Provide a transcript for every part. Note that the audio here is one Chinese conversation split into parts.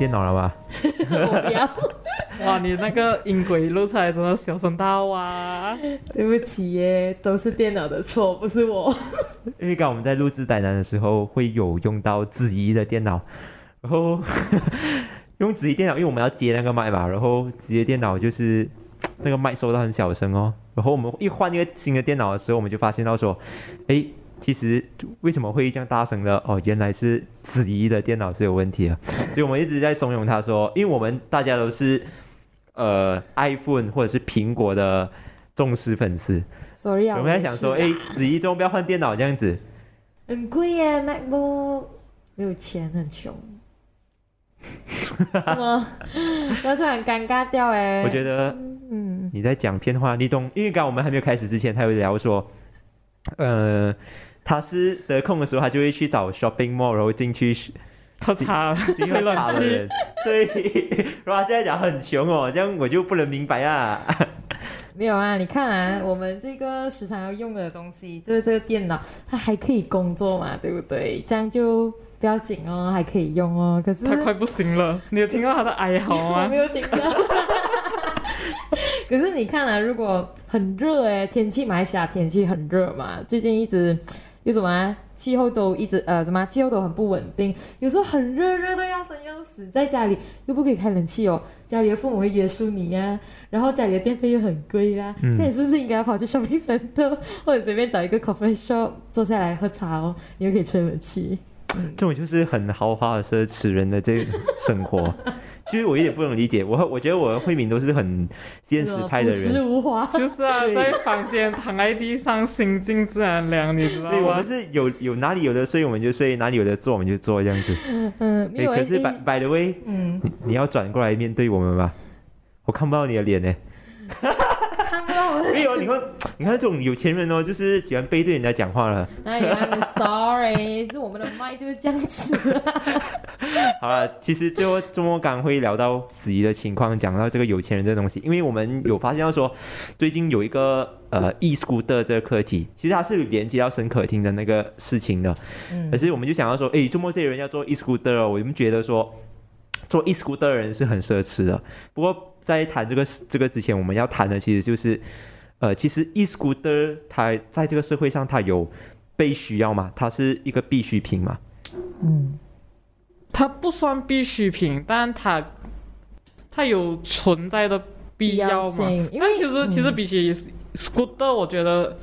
电脑了吧？我不要，哇，你那个音轨录出来真的小声到啊！对不起耶，都是电脑的错，不是我。因为刚我们在录制呆男的时候会有用到子怡的电脑，然后 用子怡电脑，因为我们要接那个麦嘛，然后子怡电脑就是那个麦收到很小声哦。然后我们一换一个新的电脑的时候，我们就发现到说，哎，其实为什么会这样大声的？哦，原来是子怡的电脑是有问题啊。所以我们一直在怂恿他说，因为我们大家都是呃 iPhone 或者是苹果的忠实粉丝，Sorry 啊，我们在想说，哎，子怡怎么不要换电脑这样子？很贵耶，MacBook，没有钱，很穷。怎么？我突然尴尬掉哎。我觉得嗯，你在讲骗话，你懂？因为刚刚我们还没有开始之前，他有聊说，呃，他是得空的时候，他就会去找 shopping mall，然后进去喝茶，进去吹冷气。茶的人，对。然后他现在讲很穷哦，这样我就不能明白啊。没有啊，你看啊，我们这个时常要用的东西，就是这个电脑，它还可以工作嘛，对不对？这样就不要紧哦，还可以用哦。可是他快不行了，你有听到他的哀嚎我吗没？有听到。可是你看啊，如果很热哎，天气马来西亚天气很热嘛，最近一直有什么啊？气候都一直呃什么气候都很不稳定，有时候很热热的要生要死，在家里又不可以开冷气哦，家里的父母会约束你呀、然后家里的电费又很贵啦，嗯。这你是不是应该要跑去 shopping center 或者随便找一个 coffee shop 坐下来喝茶哦，你又可以吹冷气。这种就是很豪华的奢侈人的这生活，就是我有点不能理解。我我觉得我和慧敏都是很现实派的朴实人，无华。就是啊，在房间躺在地上，心静自然凉，你知道吗对我们？是有有哪里有的睡我们就睡，哪里有的做我们就做这样子。嗯，没诶有可是诶 by by the way，嗯，你你要转过来面对我们吧，我看不到你的脸呢。看不到我的 没有，你看，你看这种有钱人哦，就是喜欢背对人家讲话了。哎呀？I'm sorry，是我们的麦就是这样子。好了，其实最后周末刚会聊到子怡的情况，讲到这个有钱人这东西，因为我们有发现到说，最近有一个呃 e scooter 这个课题，其实它是连接到深可听的那个事情的，嗯可是我们就想要说，哎，周末这些人要做 e scooter，哦我们觉得说做 e scooter 的人是很奢侈的。不过在谈这个这个之前，我们要谈的其实就是，呃，其实 e scooter 它在这个社会上它有被需要嘛，它是一个必需品嘛。嗯，它不算必需品，但它它有存在的必要嘛？性，因为但其实、其实嗯比起 scooter，我觉得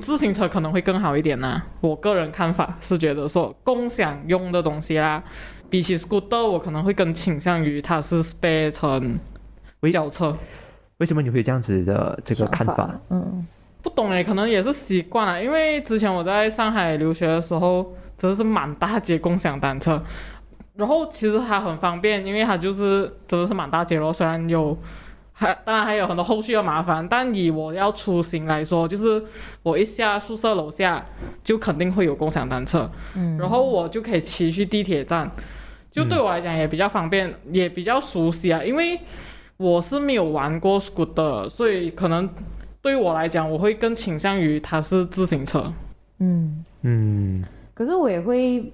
自行车可能会更好一点呐、我个人看法是觉得说共享用的东西啦，比起 scooter，我可能会更倾向于它是被成喂轿车。为什么你会有这样子的这个看法？，嗯不懂诶，可能也是习惯了。因为之前我在上海留学的时候，真的是满大街共享单车，然后其实它很方便，因为它就是真的是满大街咯。虽然有，还当然还有很多后续的麻烦，但以我要出行来说，就是我一下宿舍楼下就肯定会有共享单车，嗯，然后我就可以骑去地铁站，就对我来讲也比较方便，也比较熟悉啊。因为我是没有玩过 scooter，所以可能对于我来讲，我会更倾向于它是自行车。嗯，嗯，可是我也会。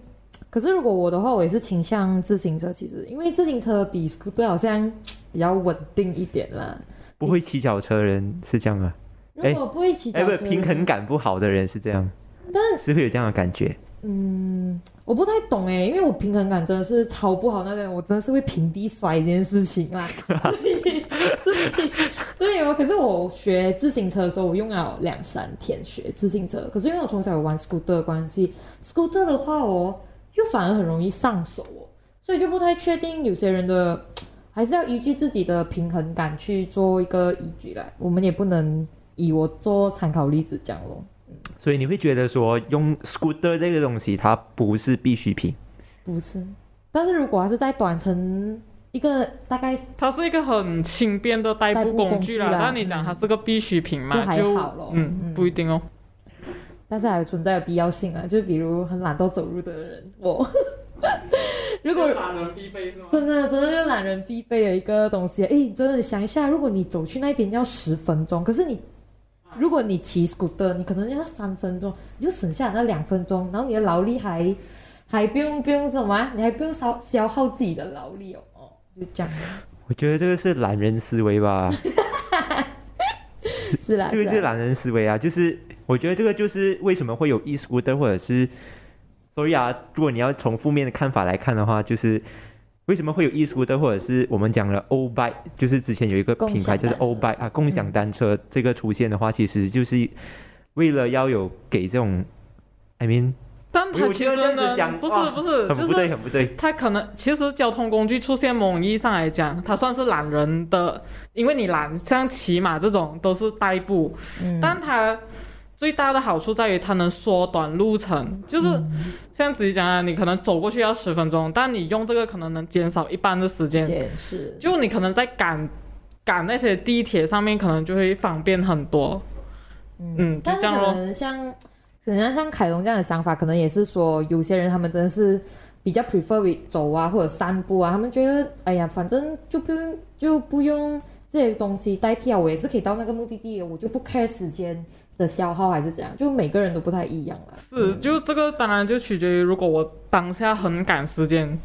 可是如果我的话，我也是倾向自行车。其实，因为自行车比 scooter 好像比较稳定一点啦。不会骑脚车人是这样吗，如果不会骑哎，不脚车，是平衡，感不好的人是这样，但是会有这样的感觉。嗯，我不太懂哎，因为我平衡感真的是超不好，那个我真的是会平地摔这件事情啦。所以，所以，所以我可是我学自行车的时候，我用了两三天学自行车。可是因为我从小有玩 scooter 的关系，scooter 的话哦，又反而很容易上手哦，所以就不太确定有些人的还是要依据自己的平衡感去做一个依据来，我们也不能以我做参考例子讲咯。所以你会觉得说用 scooter 这个东西，它不是必需品。不是，但是如果还是在短程一个大概它是一个很轻便的代步工具啦，工具啦但你讲它是个必需品嘛，就还好咯嗯，嗯不一定哦。但是还有存在的必要性啊，就比如很懒惰走路的人，我 如果懒人必备是吗？真的真的是懒人必备的一个东西，哎，真的想一下，如果你走去那边要十分钟，可是你如果你骑 scooter，你可能要三分钟，你就省下那两分钟，然后你的劳力还还不用不用什么啊、你还不用消消耗自己的劳力哦。哦就这样，我觉得这个是懒人思维吧，是啦，这个是懒人思维啊，就是我觉得这个就是为什么会有 e scooter 或者是，sorry 啊，如果你要从负面的看法来看的话，就是为什么会有 e scooter 或者是我们讲了 o bike，就是之前有一个品牌就是 o bike 啊，共享单车这个出现的话，其实就是为了要有给这种，I mean 但它其实呢，不是不是，很不就是对很不对，它可能其实交通工具出现某种意义上来讲，它算是懒人的，因为你懒，像骑马这种都是代步，嗯，但它最大的好处在于它能缩短路程，就是嗯。像自己讲啊，你可能走过去要十分钟，但你用这个可能能减少一半的时间，是。就你可能在赶赶那些地铁上面，可能就会方便很多。嗯就但是可这样咯。能像，可能像凯龙这样的想法，可能也是说，有些人他们真的是比较 prefer with 走啊或者散步啊，他们觉得，哎呀，反正就不用就不用这些东西代替啊，我也是可以到那个目的地的，我就不 care 时间的消耗还是怎样，就每个人都不太一样了。是，就这个当然就取决于如果我当下很赶时间，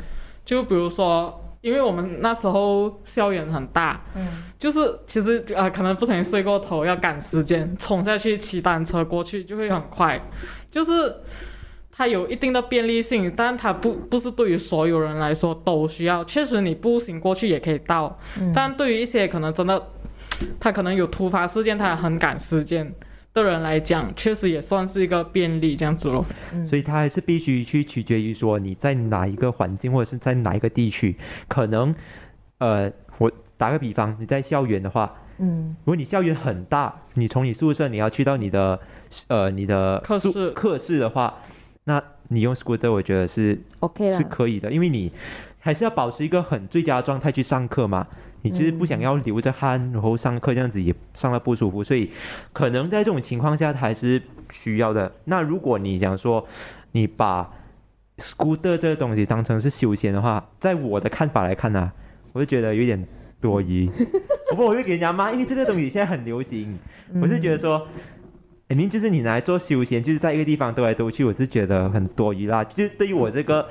就比如说，因为我们那时候校园很大，嗯，就是其实呃可能不小心睡过头，要赶时间冲下去骑单车过去就会很快，就是它有一定的便利性，但它不不是对于所有人来说都需要。确实你步行过去也可以到，嗯但对于一些可能真的他可能有突发事件，他很赶时间。的人来讲，确实也算是一个便利这样子咯。嗯。所以它还是必须去取决于说你在哪一个环境或者是在哪一个地区，可能，呃，我打个比方，你在校园的话，嗯。如果你校园很大，你从你宿舍你要去到你的呃你的课室。课室的话，那你用 scooter 我觉得是，OK 是，可以的，因为你还是要保持一个很最佳的状态去上课嘛。你就是不想要流着汗，然后上课这样子也上的不舒服，所以可能在这种情况下它还是需要的。那如果你想说你把 scooter 这个东西当成是休闲的话，在我的看法来看呢、我就觉得有点多余。不过我会给人家骂，因为这个东西现在很流行，我是觉得说。肯定就是你拿来做休闲，就是在一个地方兜来兜去，我是觉得很多余啦。就是对于我这个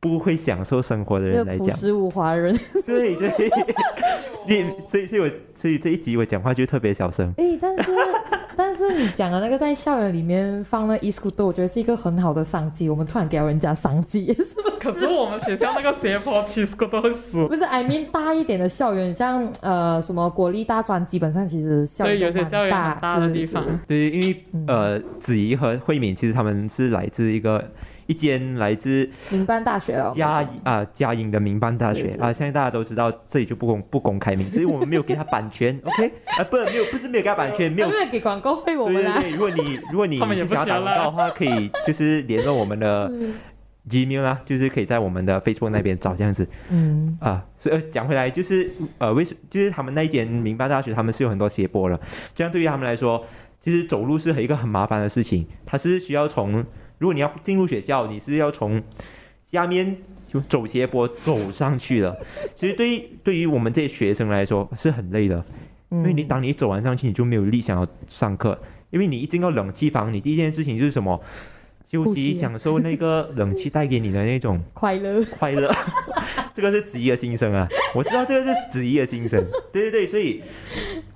不会享受生活的人来讲，个朴实无华人。对 对，你所以所以我所以这一集我讲话就特别小声。哎，但是 但是你讲的那个在校园里面放那 e scooter，我觉得是一个很好的商机。我们突然给了人家商机，是不是？可是我们学校那个斜坡骑 s c 都会死。不是，I mean 大一点的校园，像呃什么国立大专，基本上其实校，园有些校园很大的地方，是对，因为呃，子怡和慧敏其实他们是来自一个一间来自民办大学了。嘉啊嘉义的民办大学。啊，相信大家都知道，这里就不公不公开名字，因为我们没有给他版权，OK？啊，不没有不是没有给他版权，没有。因为给广告费我们啦。对对对，如果你如果你们也是想要打广告的话，可以就是联络我们的 Gmail 啦，就是可以在我们的 Facebook 那边找这样子。嗯。啊。所以呃讲回来，就是呃，为什就是他们那一间民办大学，他们是有很多斜坡的，这样对于他们来说，其实走路是一个很麻烦的事情，他是需要从如果你要进入学校，你是要从下面就走斜坡走上去的。其实对于对于我们这些学生来说是很累的。因为你嗯当你走完上去，你就没有力想要上课，因为你一进到冷气房，你第一件事情就是什么？休息，享受那个冷气带给你的那种 快乐，快乐。这个是子怡的心声啊，我知道这个是子怡的心声。对对对，所以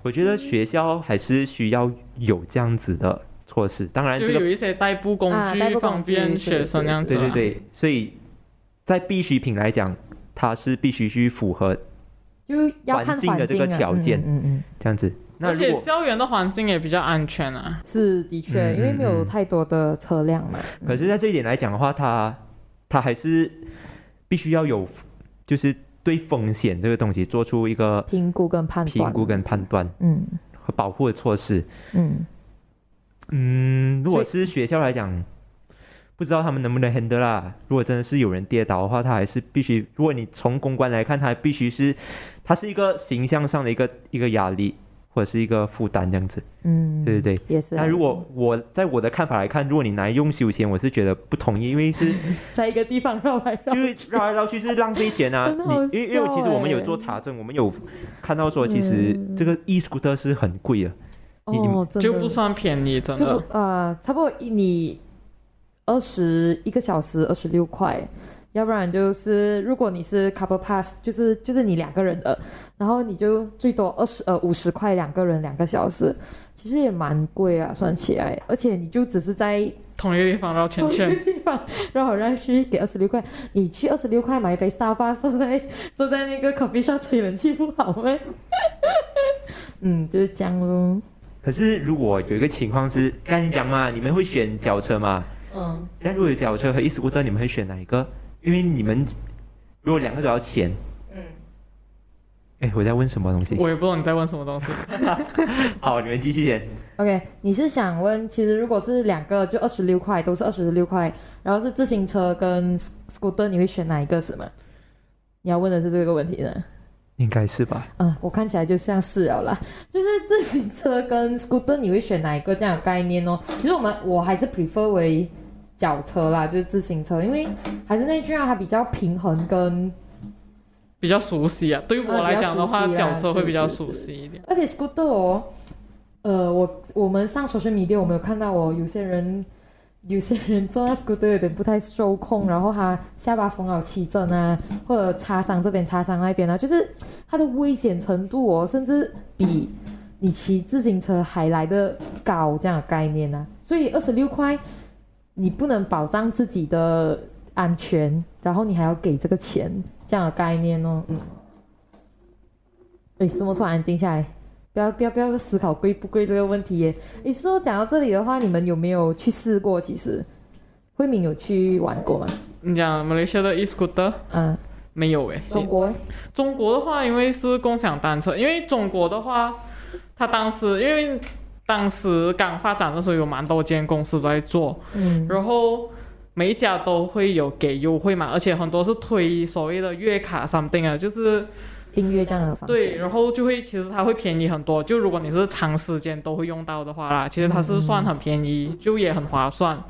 我觉得学校还是需要有这样子的措施。当然，就这个有一些代步工具方便学生这样子啊。对对对，所以在必需品来讲，它是必须去符合就要看环境的这个啊条件嗯嗯嗯，这样子。那而且校园的环境也比较安全啊。是的确，嗯因为没有太多的车辆嘛。可是，在这一点来讲的话，它它还是必须要有，就是对风险这个东西做出一个评估跟判断，评估跟判断嗯和保护的措施。嗯嗯，如果是学校来讲，不知道他们能不能 handle 啦。如果真的是有人跌倒的话，他还是必须。如果你从公关来看，他必须是，他是一个形象上的一个一个压力或者是一个负担这样子。嗯，对对对。也是啊。那如果我在我的看法来看，如果你拿来用休闲，我是觉得不同意，因为是 在一个地方绕来绕就是绕来绕去是浪费钱啊！你因为因为其实我们有做查证，我们有看到说，其实嗯这个 e scooter 是很贵的。哦，真的就不算便宜，真就的。呃，差不多一你二十一个小时二十六块，要不然就是如果你是 couple pass，就是就是你两个人的，然后你就最多二十呃五十块两个人两个小时，其实也蛮贵啊，算起来，而且你就只是在同一个地方绕圈同一圈个。地方绕来绕去给二十六块，你去二十六块买一杯 Starbucks，坐在坐在那个 coffee shop 吹冷气不好吗？嗯，就是这样咯。可是如果有一个情况是，刚才你讲嘛，你们会选脚车嘛？嗯，现在如果有脚车和 e scooter，你们会选哪一个？因为你们如果两个都要钱，嗯，哎，我在问什么东西？我也不知道你在问什么东西。好，你们继续先。OK，你是想问，其实如果是两个就二十六块，都是二十六块，然后是自行车跟 scooter，你会选哪一个是吗？你要问的是这个问题呢？应该是吧？嗯，我看起来就像是了啦，就是自行车跟 scooter，你会选哪一个这样的概念哦？其实我们我还是 prefer 为脚车啦，就是自行车，因为还是那句啊，它比较平衡跟，比较熟悉啊，对于我来讲的话，脚车会比较熟悉一点。而且 scooter 哦，呃，我我们上 social media 我们有看到哦，有些人有些人坐那 scooter 有点不太受控，然后他下巴缝好七针啊，或者擦伤这边擦伤那边啊，就是它的危险程度哦，甚至比你骑自行车还来的高这样的概念啊。所以二十六块，你不能保障自己的安全，然后你还要给这个钱这样的概念哦，嗯。哎，怎么突然安静下来？不要不要不要思考贵不贵这个问题耶。你，说讲到这里的话，你们有没有去试过？其实，慧敏有去玩过吗？你讲马来西亚的 e-scooter 嗯，没有诶，中国中国的话，因为是共享单车，因为中国的话，它当时因为当时刚发展的时候，有蛮多间公司都在做，嗯然后每一家都会有给优惠嘛，而且很多是推所谓的月卡 something 啊，就是音乐这样的方式。对，然后就会其实它会便宜很多。就如果你是长时间都会用到的话啦，其实它是算很便宜，就也很划算。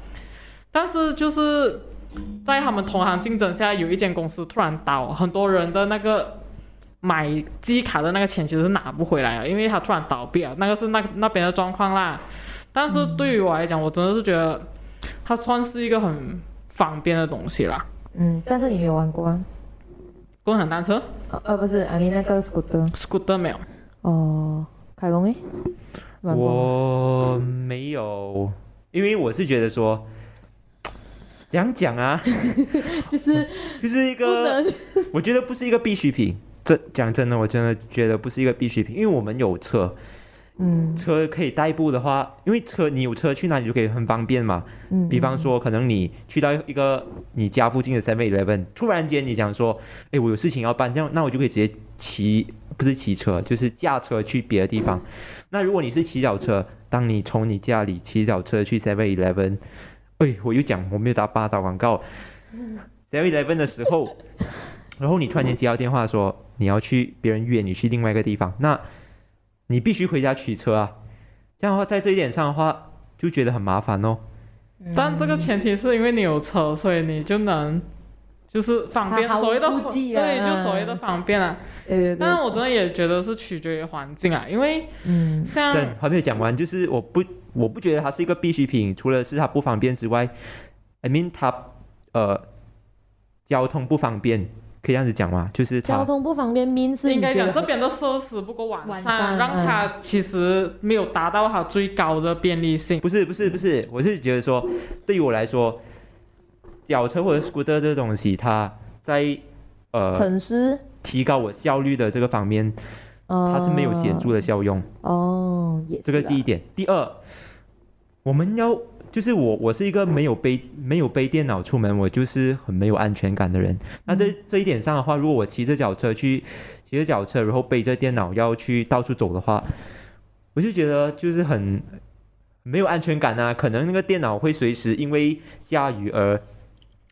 但是就是在他们同行竞争下，有一间公司突然倒，很多人的那个买机卡的那个钱其实是拿不回来了，因为它突然倒闭了，那个是那那边的状况啦。但是对于我来讲，我真的是觉得它算是一个很方便的东西啦。嗯，但是你没有玩过啊？共享单车？呃呃，不是，阿尼那个 scooter，scooter 没有，哦，凯龙诶，我没有，因为我是觉得说，怎样讲啊，就是 就是一个，我觉得不是一个必需品。这讲真的，我真的觉得不是一个必需品，因为我们有车，嗯车可以代步的话，因为车你有车去哪里就可以很方便嘛。嗯，比方说，可能你去到一个你家附近的 Seven Eleven，突然间你想说，哎，我有事情要办，这样那我就可以直接骑，不是骑车，就是驾车去别的地方。那如果你是骑脚车，当你从你家里骑脚车去 Seven Eleven，哎，我又讲我没有打八打广告，Seven Eleven 的时候，然后你突然间接到电话说你要去别人约你去另外一个地方，那你必须回家取车啊。这样的话，在这一点上的话，就觉得很麻烦哦。但这个前提是因为你有车，所以你就能就是方便，所谓的对，就所谓的方便啊。对对对，但是我真的也觉得是取决于环境啊，因为嗯像但还没有讲完，就是我不我不觉得它是一个必需品，除了是它不方便之外，I mean 它呃交通不方便，可以这样子讲吗？就是交通不方便应该讲这边的设施不够完完善，善让它其实没有达到它最高的便利性。不是不是不是，我是觉得说，对于我来说，脚车或者 scooter 这个东西，它在呃城市，提高我效率的这个方面，呃，它是没有显著的效用。哦，也是这个第一点，第二，我们要就是我我是一个没有背没有背电脑出门，我就是很没有安全感的人。那这这一点上的话，如果我骑着脚车去骑着脚车，然后背着电脑要去到处走的话，我就觉得就是很没有安全感啊。可能那个电脑会随时因为下雨而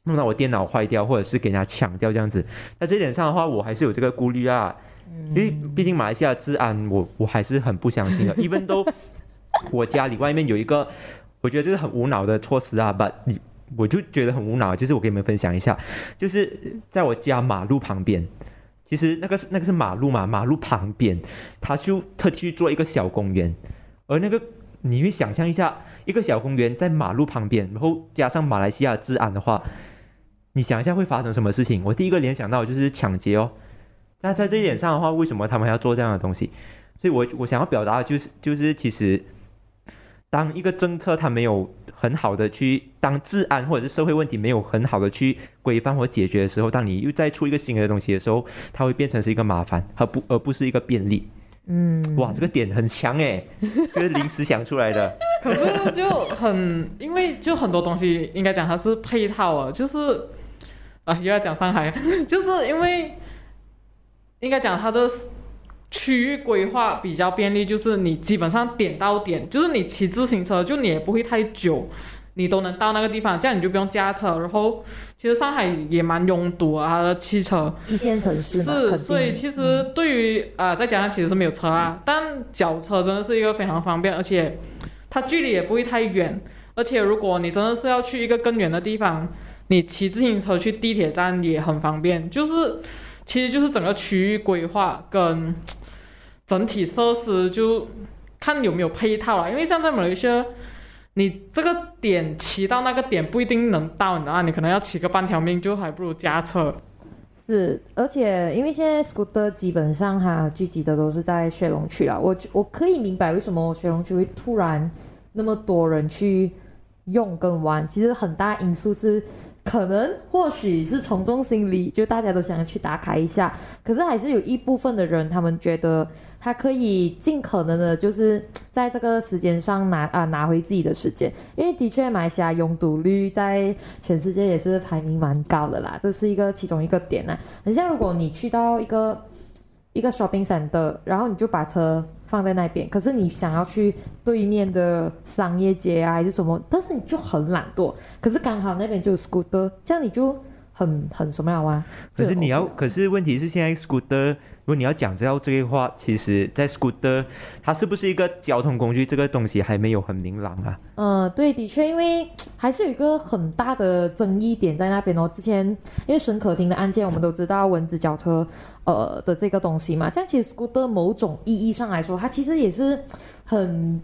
弄到我电脑坏掉，或者是给人家抢掉这样子。那这一点上的话，我还是有这个顾虑啊。因为毕竟马来西亚治安我，我还是很不相信的。even 都我家里外面有一个，我觉得这是很无脑的措施啊把你我就觉得很无脑。就是我给你们分享一下，就是在我家马路旁边，其实那个是那个是马路嘛，马路旁边，他就特去做一个小公园，而那个你会想象一下，一个小公园在马路旁边，然后加上马来西亚治安的话，你想一下会发生什么事情？我第一个联想到就是抢劫哦。那在这一点上的话，为什么他们要做这样的东西？所以我我想要表达的就是就是其实，当一个政策它没有很好的去当治安或者是社会问题没有很好的去规范或解决的时候，当你又再出一个新的东西的时候，它会变成是一个麻烦，而不而不是一个便利。嗯，哇，这个点很强哎，就是临时想出来的。可是就很，因为就很多东西应该讲它是配套啊，就是啊又要讲上海，就是因为应该讲它的区域规划比较便利，就是你基本上点到点，就是你骑自行车就你也不会太久，你都能到那个地方，这样你就不用驾车。然后其实上海也蛮拥堵啊，它的汽车。一线城市，是，所以其实对于啊、在加拿大其实是没有车啊，但脚车真的是一个非常方便，而且它距离也不会太远，而且如果你真的是要去一个更远的地方，你骑自行车去地铁站也很方便，就是其实就是整个区域规划跟整体设施就看有没有配套了，因为像在马来西亚。你这个点骑到那个点不一定能到，你知道吗，你可能要骑个半条命，就还不如加车。是，而且因为现在 scooter 基本上它聚集的都是在雪龙区啊，我我可以明白为什么雪龙区会突然那么多人去用跟玩，其实很大因素是可能或许是从众心理，就大家都想要去打卡一下，可是还是有一部分的人他们觉得他可以尽可能的，就是在这个时间上拿啊拿回自己的时间，因为的确马来西亚拥堵率在全世界也是排名蛮高的啦，这是一个其中一个点呢、很像如果你去到一个一个 shopping center，然后你就把车放在那边，可是你想要去对面的商业街啊还是什么，但是你就很懒惰，可是刚好那边就有 scooter，这样你就很很什么样啊？可是你要，可是问题是现在 scooter，如果你要讲这要这个话，其实在 scooter 它是不是一个交通工具，这个东西还没有很明朗啊。嗯，对，的确，因为还是有一个很大的争议点在那边哦。之前因为沈可婷的案件，我们都知道蚊子脚车呃的这个东西嘛，这样其实 scooter 某种意义上来说，它其实也是很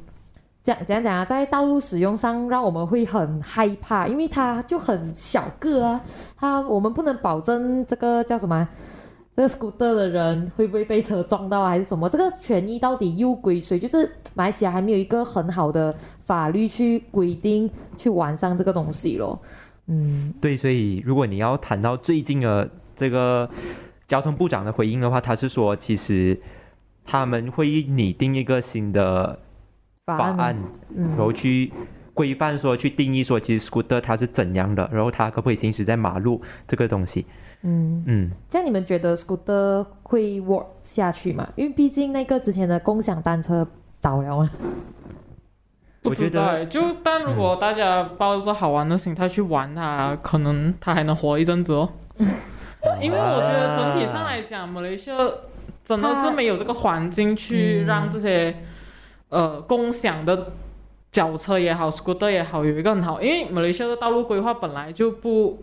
讲讲讲啊，在道路使用上让我们会很害怕，因为它就很小个啊，它我们不能保证这个叫什么。这个 scooter 的人会不会被车撞到啊，还是什么？这个权益到底又归谁？就是马来西亚还没有一个很好的法律去规定、去完善这个东西咯。嗯，对，所以如果你要谈到最近的这个交通部长的回应的话，他是说，其实他们会拟定一个新的法案，然嗯，后去规范说，去定义说，其实 scooter 它是怎样的，然后它可不可以行驶在马路这个东西。嗯，嗯，这样你们觉得 scooter 会 work 下去吗？因为毕竟那个之前的共享单车倒了嘛。不我觉得知道欸，就但如果大家抱着好玩的心态去玩它，可能它还能活一阵子哦。因为我觉得整体上来讲，马来西亚真的是没有这个环境去嗯让这些、呃共享的脚车也好，scooter 也好，有一个很好，因为马来西亚的道路规划本来就不。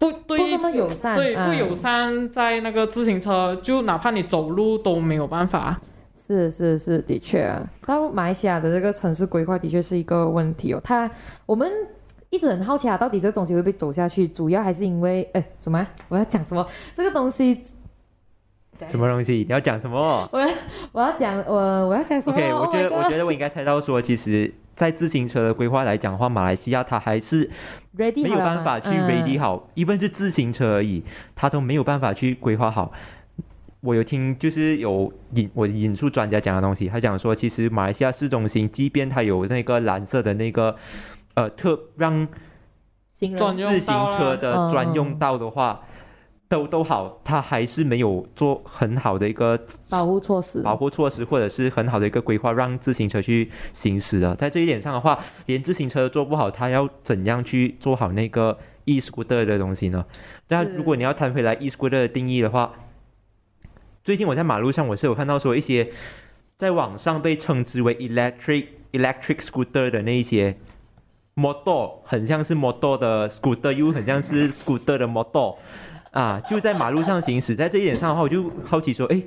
不对，不友善对，嗯不友善，在那个自行车，就哪怕你走路都没有办法。是是是，的确啊，大陆马来西亚的这个城市规划的确是一个问题哦。它我们一直很好奇啊，到底这个东西会不会走下去？主要还是因为哎什么啊？我要讲什么？这个东西什么东西？你要讲什么？我要讲我我要讲什么？OK，我 Oh 觉得我觉得我应该猜到说，其实，在自行车的规划来讲的话，马来西亚它还是没有办法去嗯。ready 好，even 是自行车而已，它都没有办法去规划好。我有听，就是有引我引述专家讲的东西，他讲说，其实马来西亚市中心，即便它有那个蓝色的那个呃特让自行车的专用嗯。道的话，都都好，他还是没有做很好的一个保护措施，保护措施，或者是很好的一个规划，让自行车去行驶的。在这一点上的话，连自行车都做不好，他要怎样去做好那个 e scooter 的东西呢？那如果你要谈回来 e scooter 的定义的话，最近我在马路上我是有看到说一些在网上被称之为 electric electric scooter 的那一些 motor，很像是 motor 的 scooter，又很像是 scooter 的 motor。啊，就在马路上行驶，在这一点上的话，我就好奇说，哎，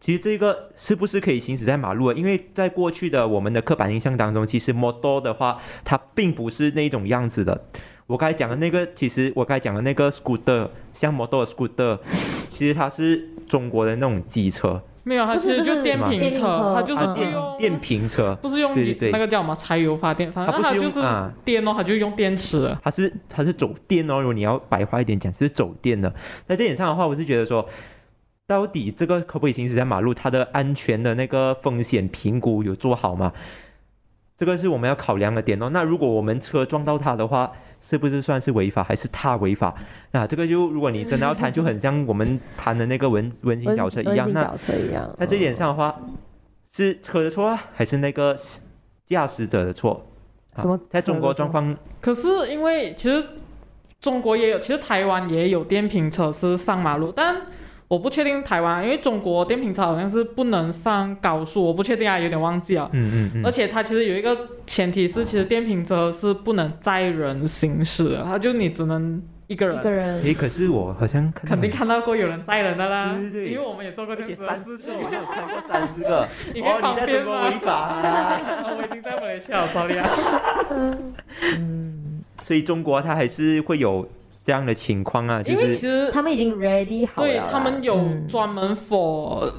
其实这个是不是可以行驶在马路啊？因为在过去的我们的刻板印象当中，其实摩托的话，它并不是那种样子的。我刚才讲的那个，其实我刚才讲的那个 scooter，像摩托的 scooter，其实它是中国的那种机车，没有，它其实就电瓶车，它就是啊电电瓶车，不是用对对对那个叫什么柴油发电，反它不是正它就是电哦，它就用电池。它是它是走电哦。如果你要白话一点讲，是走电的。那这点上的话，我是觉得说，到底这个可不可以行驶在马路，它的安全的那个风险评估有做好吗？这个是我们要考量的点哦。那如果我们车撞到他的话，是不是算是违法，还是他违法？那这个就如果你真的要谈，就很像我们谈的那个文文型小车一样。那。在这一点上的话，是车的错啊，还是那个驾驶者的错？啊什么在中国状况可是因为其实中国也有，其实台湾也有电瓶车是上马路，但我不确定台湾，因为中国电瓶车好像是不能上高速，我不确定啊，有点忘记了。嗯嗯嗯，而且它其实有一个前提是，其实电瓶车是不能载人行驶的，它就你只能一个人。一个人诶，可是我好像看肯定看到过有人载人的啦，对对对因为我们也做过这样子的三事情。我有看过三十个，因为哦，旁边你在中国嘛违法、啊，我已经在马来西亚，sorry 啊。嗯，所以中国它还是会有这样的情况啊，就因为其实他们已经 ready 好了对。他们有嗯。专门 for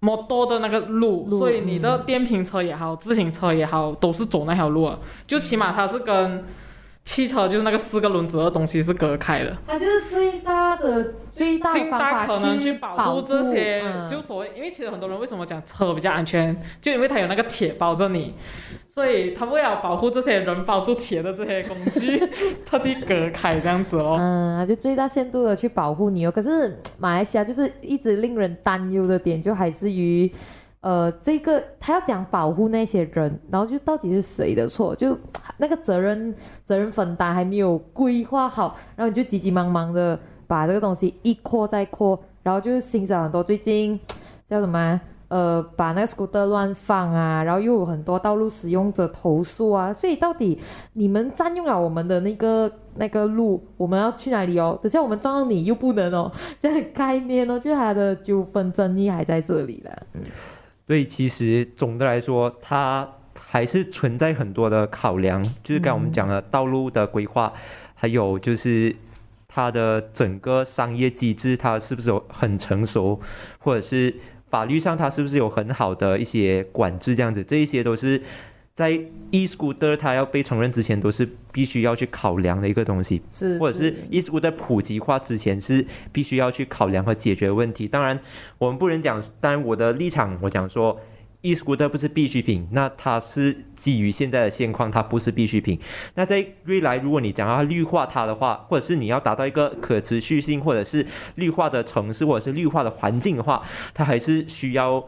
摩托的那个路，路所以你的电瓶车也好，自行车也好，都是走那条路的，就起码它是跟汽车就是那个四个轮子的东西是隔开的。它就是最大的最大的尽大可能去去保护这些，嗯。就所谓，因为其实很多人为什么讲车比较安全，就因为它有那个铁包着你，所以他为了保护这些人保住铁的这些工具，特地隔开这样子哦。嗯，就最大限度的去保护你哦。可是马来西亚就是一直令人担忧的点，就还是于，呃，这个他要讲保护那些人，然后就到底是谁的错？就那个责任 责任分担还没有规划好，然后你就急急忙忙的把这个东西一扩再扩，然后就是欣赏很多最近叫什么啊、呃，把那个 scooter 乱放啊，然后又有很多道路使用者投诉啊，所以到底你们占用了我们的那个那个路，我们要去哪里哦？等下我们撞到你又不能哦，这样概念哦，就是它的纠纷争议还在这里啦。对，其实总的来说，它还是存在很多的考量，就是刚我们讲的道路的规划，还有就是它的整个商业机制，它是不是有很成熟，或者是法律上它是不是有很好的一些管制，这样子，这一些都是在 e-scooter 它要被承认之前，都是必须要去考量的一个东西。是，或者是 e-scooter 普及化之前是必须要去考量和解决问题。当然，我们不能讲，当然我的立场我讲说 e-scooter 不是必需品，那它是基于现在的现况，它不是必需品。那在未来，如果你想要绿化它的话，或者是你要达到一个可持续性，或者是绿化的城市，或者是绿化的环境的话，它还是需要。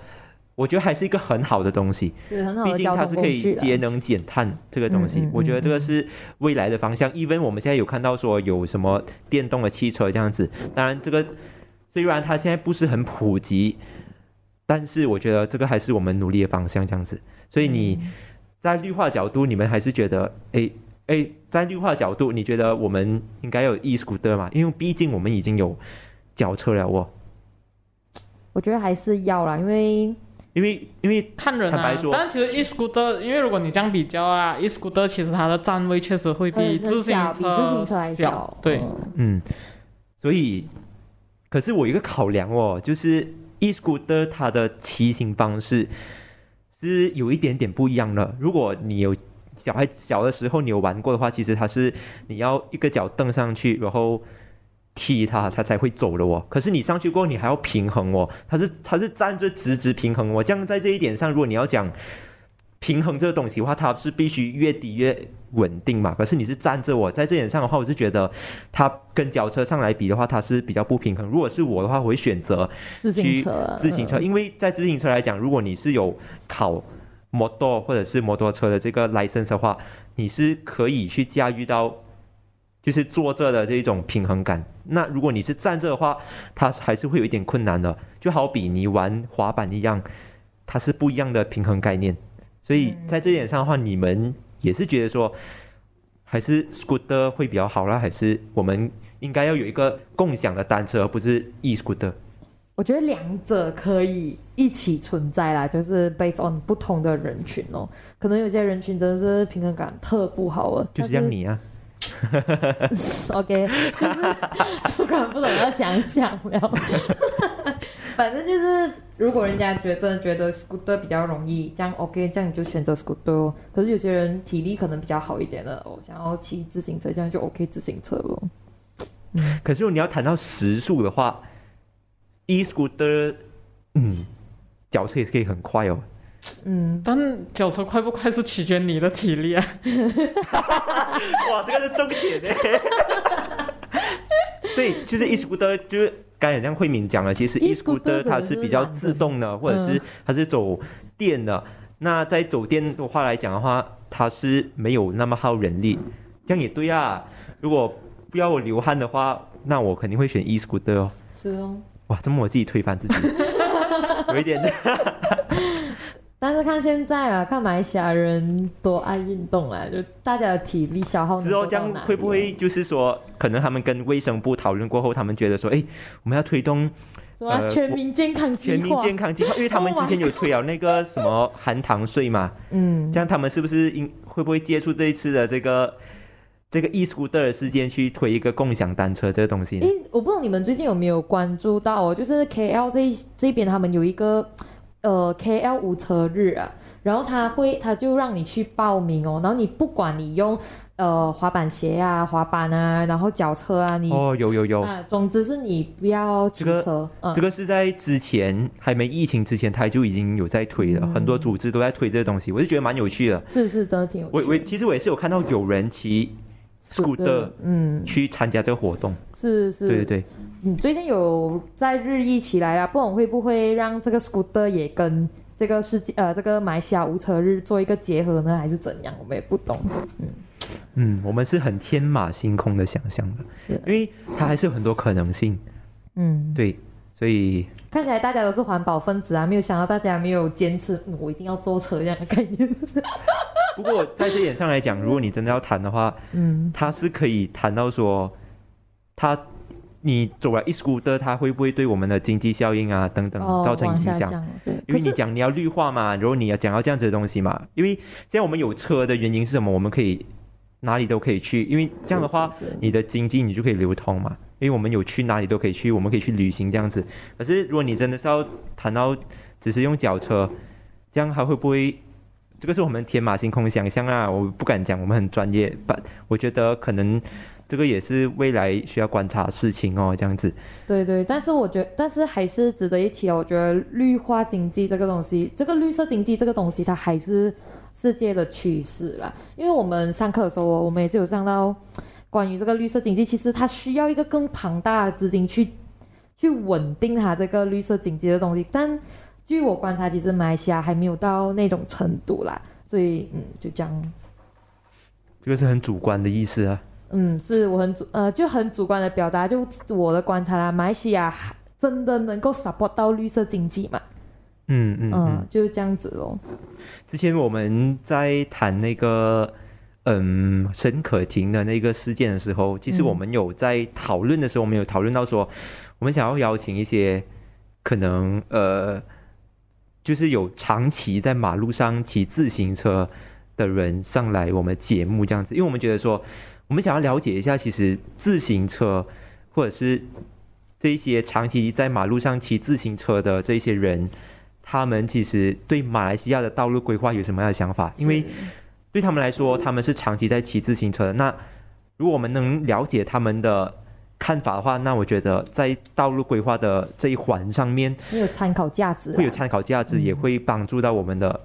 我觉得还是一个很好的东西，是很好毕的毕竟它是可以节能减碳这个东西，嗯嗯我觉得这个嗯是未来的方向。even 我们现在有看到说有什么电动的汽车这样子，当然这个虽然它现在不是很普及，但是我觉得这个还是我们努力的方向这样子。所以你在绿化角度，你们还是觉得，诶诶，在绿化角度，你觉得我们应该有 e scooter 嘛？因为毕竟我们已经有脚车了哦，我觉得还是要啦，因为因为因为看人啊坦白，说但其实 e scooter，因为如果你这样比较啊，e scooter 其实它的站位确实会比自行车自行车还小小。，对，嗯嗯，所以，可是我一个考量哦，就是 e-scooter 它的骑行方式是有一点点不一样的。如果你有小孩小的时候你有玩过的话，其实它是你要一个脚蹬上去，然后踢它，它才会走的哦。可是你上去过后，你还要平衡哦，它是它是站着直直平衡哦。这样在这一点上，如果你要讲平衡这个东西的话，它是必须越低越稳定嘛。可是你是站着我，在这点上的话，我是觉得它跟脚车上来比的话，它是比较不平衡。如果是我的话，我会选择自行车啊，自行车，嗯因为在自行车来讲，如果你是有考摩托或者是摩托车的这个 license 的话，你是可以去驾驭到。就是坐着的这种平衡感。那如果你是站着的话，它还是会有一点困难的。就好比你玩滑板一样，它是不一样的平衡概念。所以在这点上的话，你们也是觉得说，还是 scooter 会比较好啦，还是我们应该要有一个共享的单车，而不是 e scooter？我觉得两者可以一起存在啦，就是 based on 不同的人群哦。可能有些人群真的是平衡感特不好啊，就是像你啊，OK，就是 突然不懂要讲讲了。反正就是，如果人家觉得觉得 scooter 比较容易，这样 OK，这样你就选择 scooter 哦。可是有些人体力可能比较好一点的，我、想要骑自行车，这样就 OK 自行车咯。可是如果你要谈到时速的话，e scooter，嗯，脚车也是可以很快哦。嗯，但脚车快不快是取决你的体力啊。哇，这个是重点呢。对，就是 e scooter，就是刚才像慧敏讲了，其实 e e-scooter scooter 它是比较自动的，或者是它是走电的。那在走电的话来讲的话，它是没有那么耗人力，这样也对啊。如果不要我流汗的话，那我肯定会选 e scooter 哦。是哦。哇，这么我自己推翻自己，有一点。但是看现在啊，看马来西亚人多爱运动啊，就大家的体力消耗是哦，这样会不会就是说，可能他们跟卫生部讨论过后，他们觉得说，哎，我们要推动什么全民健康计划？全民健康计划，因为他们之前有推了那个什么含糖税嘛，嗯，这样他们是不是应会不会接触这一次的这个这个 e scooter 事件去推一个共享单车这个东西？诶，我不知道你们最近有没有关注到哦，就是 KL 这这边他们有一个。呃，KL 无车日啊，然后他会，他就让你去报名哦，然后你不管你用呃滑板鞋啊、滑板啊，然后脚车啊，你哦有有有啊，总之是你不要骑车。这个、嗯、这个是在之前还没疫情之前，他就已经有在推了，嗯、很多组织都在推这个东西，我就觉得蛮有趣的。是是，真的挺有趣我我其实我也是有看到有人骑 scooter 嗯去参加这个活动。是是，对对对。嗯，最近有在日益起来啊，不懂会不会让这个 scooter 也跟这个世界呃这个马来西亚无车日做一个结合呢，还是怎样？我们也不懂。嗯嗯，我们是很天马行空的想象的，因为它还是有很多可能性。嗯，对，所以看起来大家都是环保分子啊，没有想到大家没有坚持，嗯、我一定要坐车这样的概念。不过在这点上来讲，如果你真的要谈的话，嗯，它是可以谈到说，它。你走了一 scooter，它会不会对我们的经济效应啊等等造成影响？哦、因为你讲你要绿化嘛，然后你要讲到这样子的东西嘛。因为现在我们有车的原因是什么？我们可以哪里都可以去，因为这样的话，你的经济你就可以流通嘛。因为我们有去哪里都可以去，我们可以去旅行这样子。可是如果你真的是要谈到只是用脚车，这样还会不会？这个是我们天马行空想象啊，我不敢讲，我们很专业，但，我觉得可能。这个也是未来需要观察事情哦，这样子。对对，但是我觉得，但是还是值得一提哦。我觉得绿化经济这个东西，这个绿色经济这个东西，它还是世界的趋势啦。因为我们上课的时候，我们也是有上到关于这个绿色经济，其实它需要一个更庞大的资金去去稳定它这个绿色经济的东西。但据我观察，其实马来西亚还没有到那种程度啦。所以，嗯，就这样。这个是很主观的意思啊。嗯，是我很主呃就很主观的表达，就我的观察啦，马来西亚真的能够 support 到绿色经济嘛？嗯嗯嗯，就是这样子咯。之前我们在谈那个嗯沈可婷的那个事件的时候，其实我们有在讨论的时候，我们有讨论到说，我们想要邀请一些可能呃，就是有长期在马路上骑自行车的人上来我们节目这样子，因为我们觉得说。我们想要了解一下，其实自行车或者是这一些长期在马路上骑自行车的这些人，他们其实对马来西亚的道路规划有什么样的想法？因为对他们来说，他们是长期在骑自行车的。那如果我们能了解他们的看法的话，那我觉得在道路规划的这一环上面，会有参考价值，会有参考价值，也会帮助到我们的。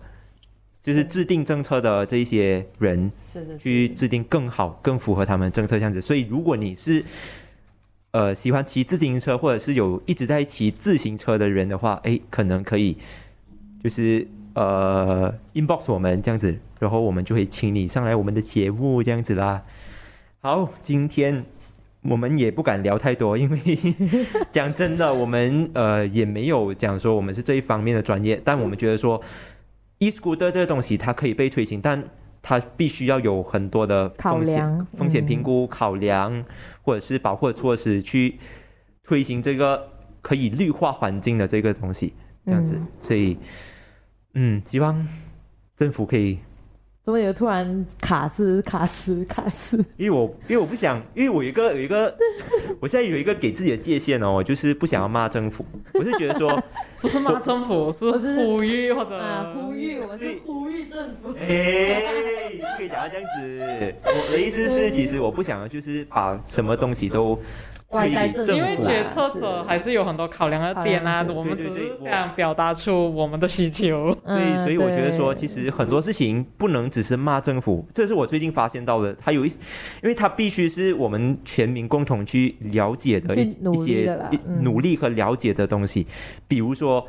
就是制定政策的这一些人，去制定更好、更符合他们政策这样子。所以，如果你是呃喜欢骑自行车，或者是有一直在骑自行车的人的话，哎，可能可以就是呃 inbox 我们这样子，然后我们就会请你上来我们的节目这样子啦。好，今天我们也不敢聊太多，因为 讲真的，我们呃也没有讲说我们是这一方面的专业，但我们觉得说。e-scooter 这个东西它可以被推行，但它必须要有很多的风险、风险评估、考量，或者是保护措施去推行这个可以绿化环境的这个东西，这样子。所以，嗯，希望政府可以怎么有突然卡词卡词卡词？因为我因为我不想，因为我有一个有一个，我现在有一个给自己的界限哦，就是不想要骂政府。我是觉得说，不是骂政府，是我是呼吁或者啊，呼吁，我是呼吁政府。哎，不可以讲到这样子。我的意思是，其实我不想要就是把什么东西都外在政府因为决策者还是有很多考量的点啊，我们只是想表达出我们的需求。对，嗯所以我觉得说，其实很多事情不能只是骂政府，这是我最近发现到的。它有一，因为它必须是我们全民共同去了解的一些努力和了解的东西，比如说，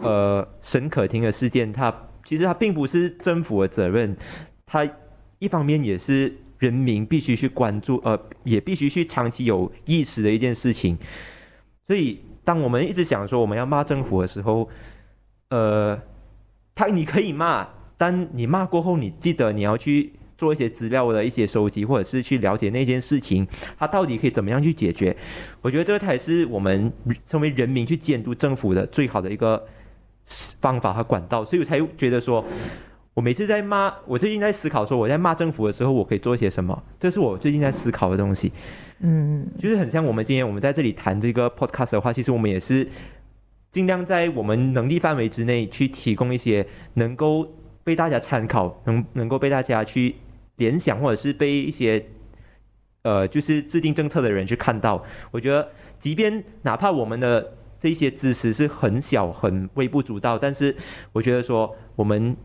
呃，沈可婷的事件，它其实它并不是政府的责任，它一方面也是人民必须去关注，呃，也必须去长期有意识的一件事情。所以，当我们一直想说我们要骂政府的时候，呃，他你可以骂，但你骂过后，你记得你要去做一些资料的一些收集，或者是去了解那件事情，它到底可以怎么样去解决。我觉得这才是我们成为人民去监督政府的最好的一个方法和管道，所以我才觉得说。我每次在骂，我最近在思考说我在骂政府的时候，我可以做一些什么，这是我最近在思考的东西。嗯，就是很像我们今天我们在这里谈这个 podcast 的话，其实我们也是尽量在我们能力范围之内去提供一些能够被大家参考，能能够被大家去联想，或者是被一些呃就是制定政策的人去看到。我觉得，即便哪怕我们的这一些知识是很小、很微不足道，但是我觉得说我们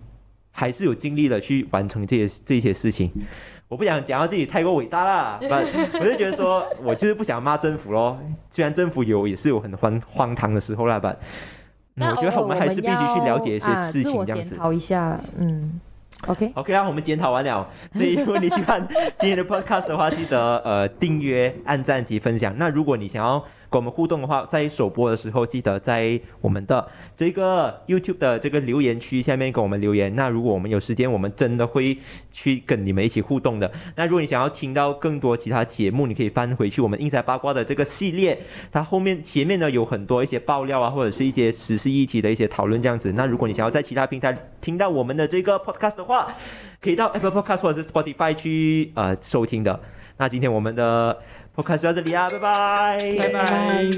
还是有尽力的去完成这些这些事情。我不想讲到自己太过伟大啦，但我就觉得说，我就是不想骂政府咯。虽然政府有也是有很荒荒唐的时候啦，但、我觉得我们还是必须去了解一些事情这样子。检讨一下，嗯，OK，OK 啊，我们检讨完了。所以如果你喜欢今天的 Podcast 的话，记得呃订阅、按赞及分享。那如果你想要跟我们互动的话，在首播的时候，记得在我们的这个 YouTube 的这个留言区下面跟我们留言。那如果我们有时间，我们真的会去跟你们一起互动的。那如果你想要听到更多其他节目，你可以翻回去我们硬塞八卦的这个系列，它后面前面呢有很多一些爆料啊，或者是一些时事议题的一些讨论这样子。那如果你想要在其他平台听到我们的这个 Podcast 的话，可以到 Apple Podcast 或者是 Spotify 去呃收听的。那今天我们的我们就到这里啊，拜拜，拜拜。